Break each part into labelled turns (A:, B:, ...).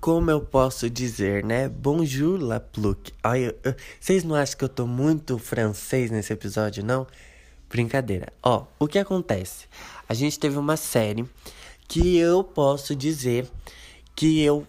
A: como eu posso dizer, né? Bonjour, la. Olha, vocês não acham que eu tô muito francês nesse episódio, não? Brincadeira. Ó, o que acontece? A gente teve uma série que eu posso dizer que eu,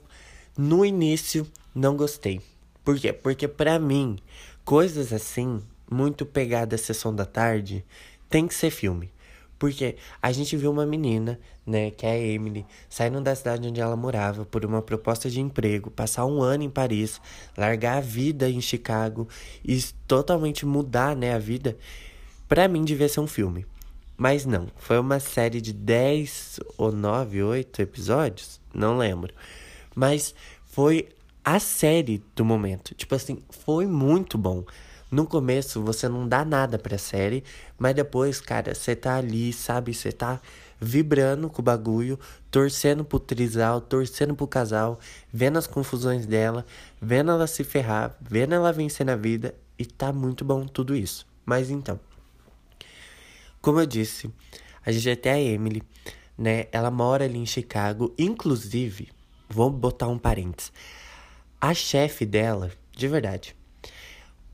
A: no início, não gostei. Por quê? Porque pra mim, coisas assim, muito pegada à sessão da tarde, tem que ser filme. Porque a gente viu uma menina, né, que é a Emily, saindo da cidade onde ela morava por uma proposta de emprego, passar um ano em Paris, largar a vida em Chicago e totalmente mudar, né, a vida. Pra mim devia ser um filme. Mas não, foi uma série de 10 ou 9, 8 episódios, não lembro. Mas foi a série do momento. Tipo assim, foi muito bom. No começo você não dá nada pra série, mas depois, cara, você tá ali, sabe? Você tá vibrando com o bagulho, torcendo pro trisal, torcendo pro casal, vendo as confusões dela, vendo ela se ferrar, vendo ela vencer na vida, e tá muito bom tudo isso. Mas então, como eu disse, a gente até a Emily, né? Ela mora ali em Chicago, inclusive, vou botar um parênteses. A chefe dela, de verdade,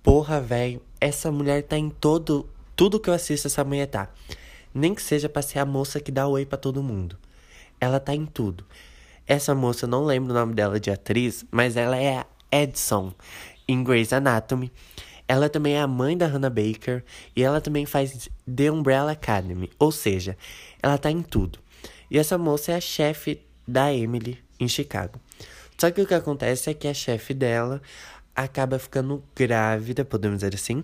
A: Porra, velho, essa mulher tá em todo. Tudo que eu assisto, essa mulher tá. Nem que seja pra ser a moça que dá oi pra todo mundo. Ela tá em tudo. Essa moça, eu não lembro o nome dela de atriz, mas ela é a Edson em Grey's Anatomy. Ela também é a mãe da Hannah Baker e ela também faz The Umbrella Academy, ou seja, ela tá em tudo. E essa moça é a chefe da Emily em Chicago. Só que o que acontece é que a chefe dela acaba ficando grávida, podemos dizer assim.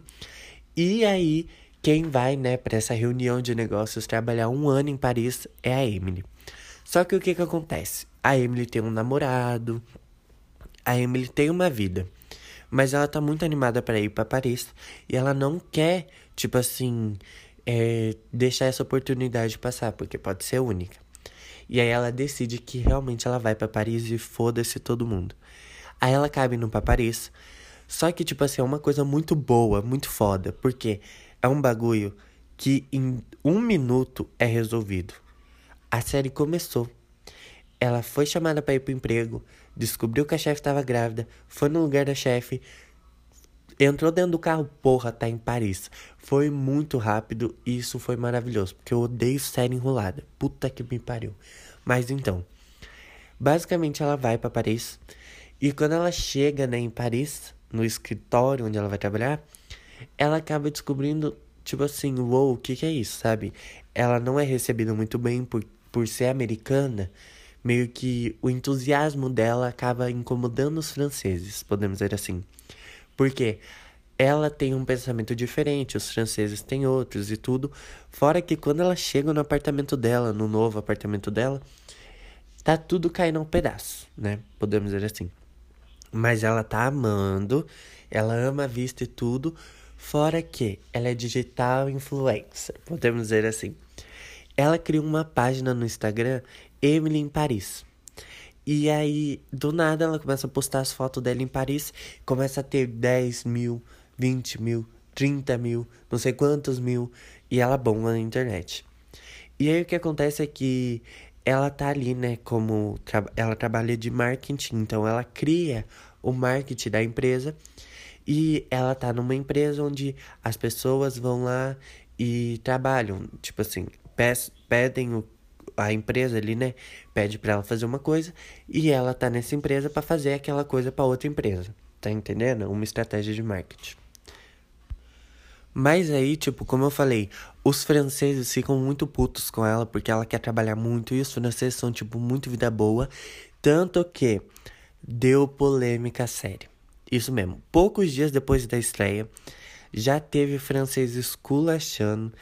A: E aí, quem vai, né, para essa reunião de negócios trabalhar um ano em Paris é a Emily. Só que o que que acontece? A Emily tem um namorado, a Emily tem uma vida, mas ela tá muito animada para ir para Paris e ela não quer, tipo assim, é, deixar essa oportunidade passar, porque pode ser única. E aí ela decide que realmente ela vai para Paris e foda-se todo mundo. Aí ela cabe no Paparis. Só que, tipo assim, é uma coisa muito boa, muito foda. Porque é um bagulho que em um minuto é resolvido. A série começou. Ela foi chamada para ir pro emprego, descobriu que a chefe estava grávida, foi no lugar da chefe, entrou dentro do carro, porra, tá em Paris. Foi muito rápido e isso foi maravilhoso, porque eu odeio série enrolada. Puta que me pariu. Mas então, basicamente ela vai para Paris e quando ela chega né, em Paris, no escritório onde ela vai trabalhar, ela acaba descobrindo, tipo assim, uou, wow, o que, que é isso, sabe? Ela não é recebida muito bem por, por ser americana, meio que o entusiasmo dela acaba incomodando os franceses, podemos dizer assim. Porque ela tem um pensamento diferente, os franceses têm outros e tudo. Fora que quando ela chega no apartamento dela, no novo apartamento dela, tá tudo caindo um pedaço, né? Podemos dizer assim. Mas ela tá amando, ela ama a vista e tudo. Fora que ela é digital influencer, podemos dizer assim. Ela criou uma página no Instagram, Emily em Paris. E aí, do nada, ela começa a postar as fotos dela em Paris, começa a ter 10 mil, 20 mil, 30 mil, não sei quantos mil, e ela bomba na internet. E aí o que acontece é que ela tá ali, né, como ela trabalha de marketing, então ela cria o marketing da empresa e ela tá numa empresa onde as pessoas vão lá e trabalham, tipo assim, pedem o, a empresa ali, né, pede para ela fazer uma coisa e ela tá nessa empresa para fazer aquela coisa para outra empresa. Tá entendendo? Uma estratégia de marketing. Mas aí, tipo, como eu falei, os franceses ficam muito putos com ela porque ela quer trabalhar muito e os franceses são, tipo, muito vida boa. Tanto que deu polêmica séria. Isso mesmo. Poucos dias depois da estreia, já teve francês esculachando.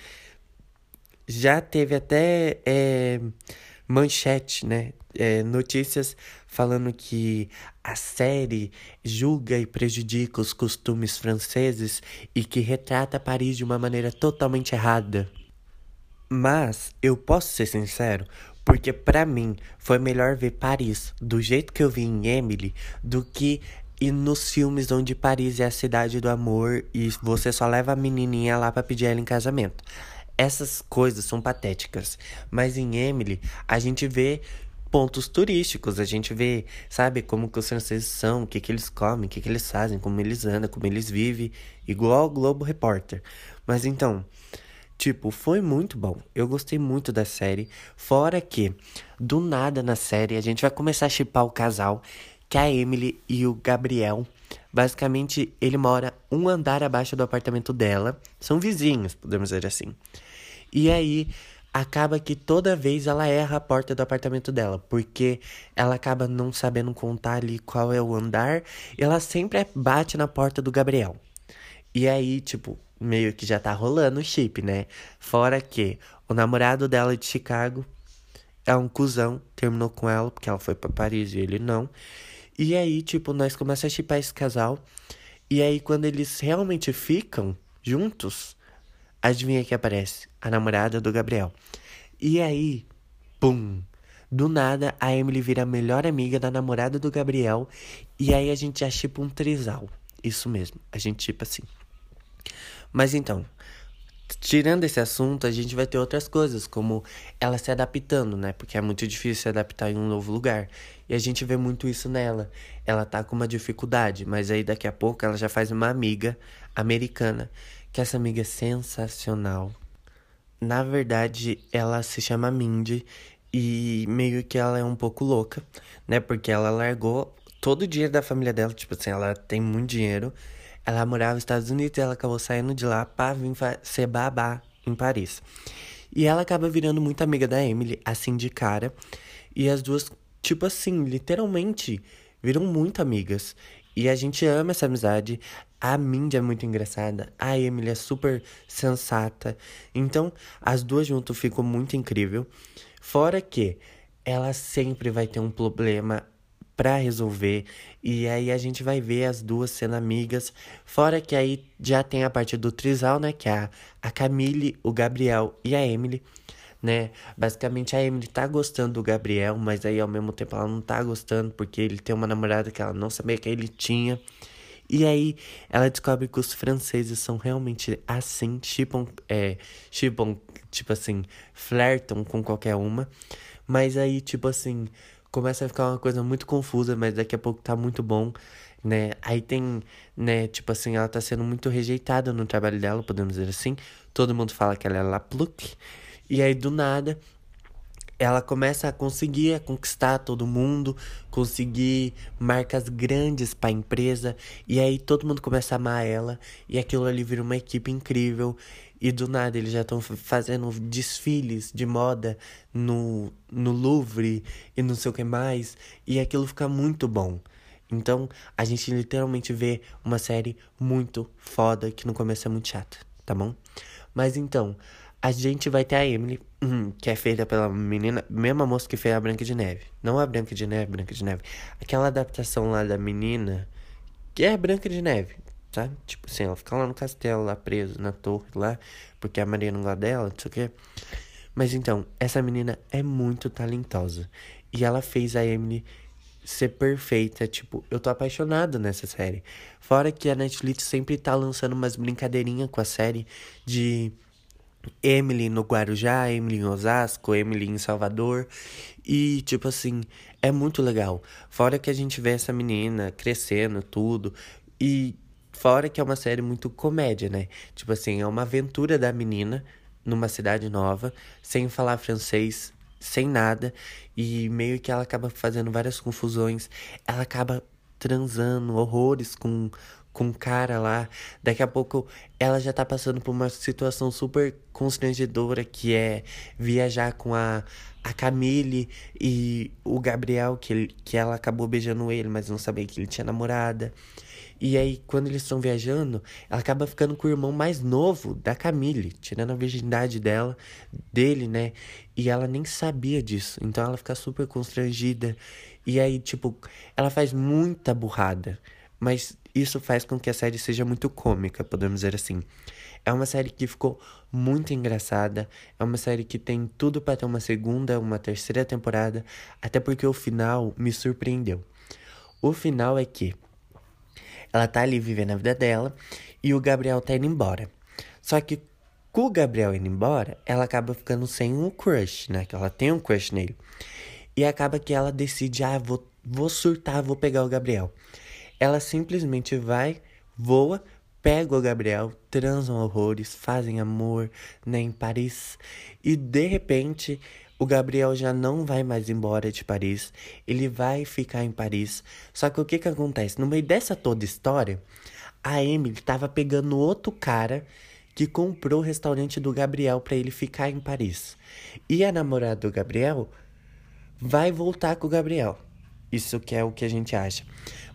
A: Já teve até é, manchete, né? É, notícias falando que a série julga e prejudica os costumes franceses e que retrata Paris de uma maneira totalmente errada. Mas eu posso ser sincero, porque para mim foi melhor ver Paris do jeito que eu vi em Emily do que ir nos filmes onde Paris é a cidade do amor e você só leva a menininha lá para pedir ela em casamento. Essas coisas são patéticas, mas em Emily a gente vê pontos turísticos. A gente vê, sabe, como que os franceses são, o que, que eles comem, o que, que eles fazem, como eles andam, como eles vivem, igual o Globo Repórter. Mas então, tipo, foi muito bom. Eu gostei muito da série. Fora que, do nada na série, a gente vai começar a chipar o casal, que é a Emily e o Gabriel. Basicamente, ele mora um andar abaixo do apartamento dela. São vizinhos, podemos dizer assim. E aí, acaba que toda vez ela erra a porta do apartamento dela, porque ela acaba não sabendo contar ali qual é o andar, e ela sempre bate na porta do Gabriel. E aí, tipo, meio que já tá rolando o chip, né? Fora que o namorado dela de Chicago é um cuzão, terminou com ela porque ela foi para Paris e ele não. E aí, tipo, nós começamos a chipar esse casal. E aí, quando eles realmente ficam juntos, Adivinha que aparece? A namorada do Gabriel. E aí, pum! Do nada, a Emily vira a melhor amiga da namorada do Gabriel. E aí a gente já chipa um trisal. Isso mesmo, a gente chipa assim. Mas então, tirando esse assunto, a gente vai ter outras coisas, como ela se adaptando, né? Porque é muito difícil se adaptar em um novo lugar. E a gente vê muito isso nela. Ela tá com uma dificuldade, mas aí daqui a pouco ela já faz uma amiga americana que essa amiga é sensacional. Na verdade, ela se chama Mindy e meio que ela é um pouco louca, né? Porque ela largou todo o dinheiro da família dela, tipo assim, ela tem muito dinheiro. Ela morava nos Estados Unidos e ela acabou saindo de lá pra vir ser babá em Paris. E ela acaba virando muito amiga da Emily, assim de cara. E as duas, tipo assim, literalmente viram muito amigas. E a gente ama essa amizade. A Mindy é muito engraçada. A Emily é super sensata. Então, as duas juntas ficam muito incrível. Fora que ela sempre vai ter um problema para resolver. E aí a gente vai ver as duas sendo amigas. Fora que aí já tem a parte do trisal, né? Que é a, a Camille, o Gabriel e a Emily né? Basicamente a Emily tá gostando do Gabriel, mas aí ao mesmo tempo ela não tá gostando porque ele tem uma namorada que ela não sabia que ele tinha. E aí ela descobre que os franceses são realmente assim, chipam, é, chipam, tipo assim, flertam com qualquer uma. Mas aí, tipo assim, começa a ficar uma coisa muito confusa, mas daqui a pouco tá muito bom, né? Aí tem, né, tipo assim, ela tá sendo muito rejeitada no trabalho dela, podemos dizer assim. Todo mundo fala que ela é La. E aí, do nada, ela começa a conseguir a conquistar todo mundo, conseguir marcas grandes para a empresa, e aí todo mundo começa a amar ela, e aquilo ali vira uma equipe incrível. E do nada eles já estão fazendo desfiles de moda no, no Louvre e não sei o que mais, e aquilo fica muito bom. Então a gente literalmente vê uma série muito foda que no começo é muito chata, tá bom? Mas então, a gente vai ter a Emily, hum, que é feita pela menina, mesma moça que fez a Branca de Neve. Não a Branca de Neve, Branca de Neve. Aquela adaptação lá da menina, que é Branca de Neve, sabe? Tipo assim, ela fica lá no castelo, lá preso, na torre lá, porque a Maria não gosta dela, não sei o quê. Mas então, essa menina é muito talentosa. E ela fez a Emily ser perfeita. Tipo, eu tô apaixonado nessa série. Fora que a Netflix sempre tá lançando umas brincadeirinhas com a série de Emily no Guarujá, Emily em Osasco, Emily em Salvador. E, tipo assim, é muito legal. Fora que a gente vê essa menina crescendo, tudo. E fora que é uma série muito comédia, né? Tipo assim, é uma aventura da menina numa cidade nova, sem falar francês, sem nada. E meio que ela acaba fazendo várias confusões. Ela acaba transando horrores com com um cara lá. Daqui a pouco ela já tá passando por uma situação super constrangedora que é viajar com a, a Camille e o Gabriel, que, ele, que ela acabou beijando ele, mas não sabia que ele tinha namorada. E aí, quando eles estão viajando, ela acaba ficando com o irmão mais novo da Camille, tirando a virgindade dela, dele, né? E ela nem sabia disso. Então ela fica super constrangida. E aí, tipo, ela faz muita burrada. Mas isso faz com que a série seja muito cômica, podemos dizer assim. É uma série que ficou muito engraçada, é uma série que tem tudo para ter uma segunda, uma terceira temporada, até porque o final me surpreendeu. O final é que ela tá ali vivendo a vida dela e o Gabriel tá indo embora. Só que com o Gabriel indo embora, ela acaba ficando sem um crush, né? Que ela tem um crush nele. E acaba que ela decide, ah, vou, vou surtar, vou pegar o Gabriel. Ela simplesmente vai, voa, pega o Gabriel, transam horrores, fazem amor né, em Paris. E de repente, o Gabriel já não vai mais embora de Paris. Ele vai ficar em Paris. Só que o que que acontece? No meio dessa toda história, a Emily estava pegando outro cara que comprou o restaurante do Gabriel para ele ficar em Paris. E a namorada do Gabriel vai voltar com o Gabriel. Isso que é o que a gente acha.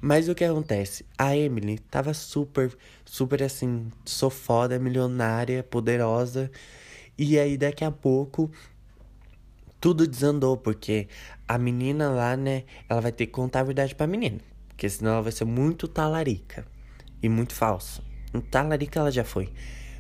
A: Mas o que acontece? A Emily tava super, super assim, sou foda, milionária, poderosa. E aí daqui a pouco tudo desandou, porque a menina lá, né, ela vai ter que contar a verdade pra menina. Porque senão ela vai ser muito talarica e muito falsa. Talarica ela já foi.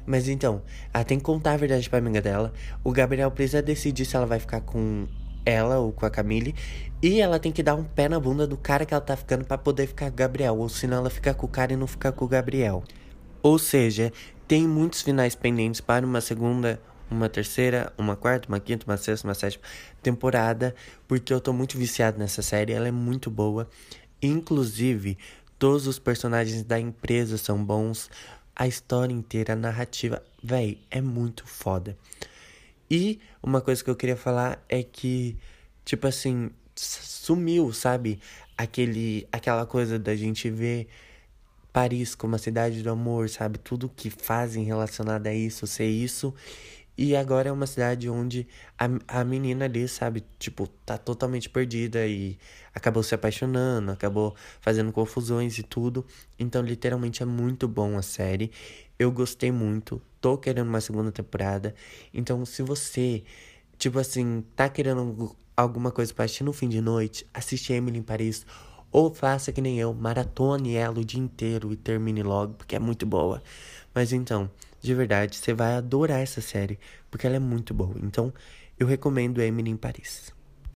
A: Mas então, ela tem que contar a verdade pra amiga dela. O Gabriel precisa decidir se ela vai ficar com ela ou com a Camille. E ela tem que dar um pé na bunda do cara que ela tá ficando para poder ficar com o Gabriel. Ou senão ela fica com o cara e não fica com o Gabriel. Ou seja, tem muitos finais pendentes para uma segunda, uma terceira, uma quarta, uma quinta, uma sexta, uma sétima temporada. Porque eu tô muito viciado nessa série. Ela é muito boa. Inclusive, todos os personagens da empresa são bons. A história inteira, a narrativa, véi, é muito foda. E uma coisa que eu queria falar é que, tipo assim, sumiu, sabe? Aquele, aquela coisa da gente ver Paris como a cidade do amor, sabe? Tudo que fazem relacionado a isso, ser isso. E agora é uma cidade onde a, a menina ali, sabe, tipo, tá totalmente perdida e acabou se apaixonando, acabou fazendo confusões e tudo. Então, literalmente é muito bom a série. Eu gostei muito, tô querendo uma segunda temporada. Então, se você, tipo assim, tá querendo alguma coisa pra assistir no fim de noite, assiste Emily em Paris. Ou faça que nem eu, maratone ela o dia inteiro e termine logo, porque é muito boa. Mas então, de verdade, você vai adorar essa série, porque ela é muito boa. Então, eu recomendo Emily em Paris.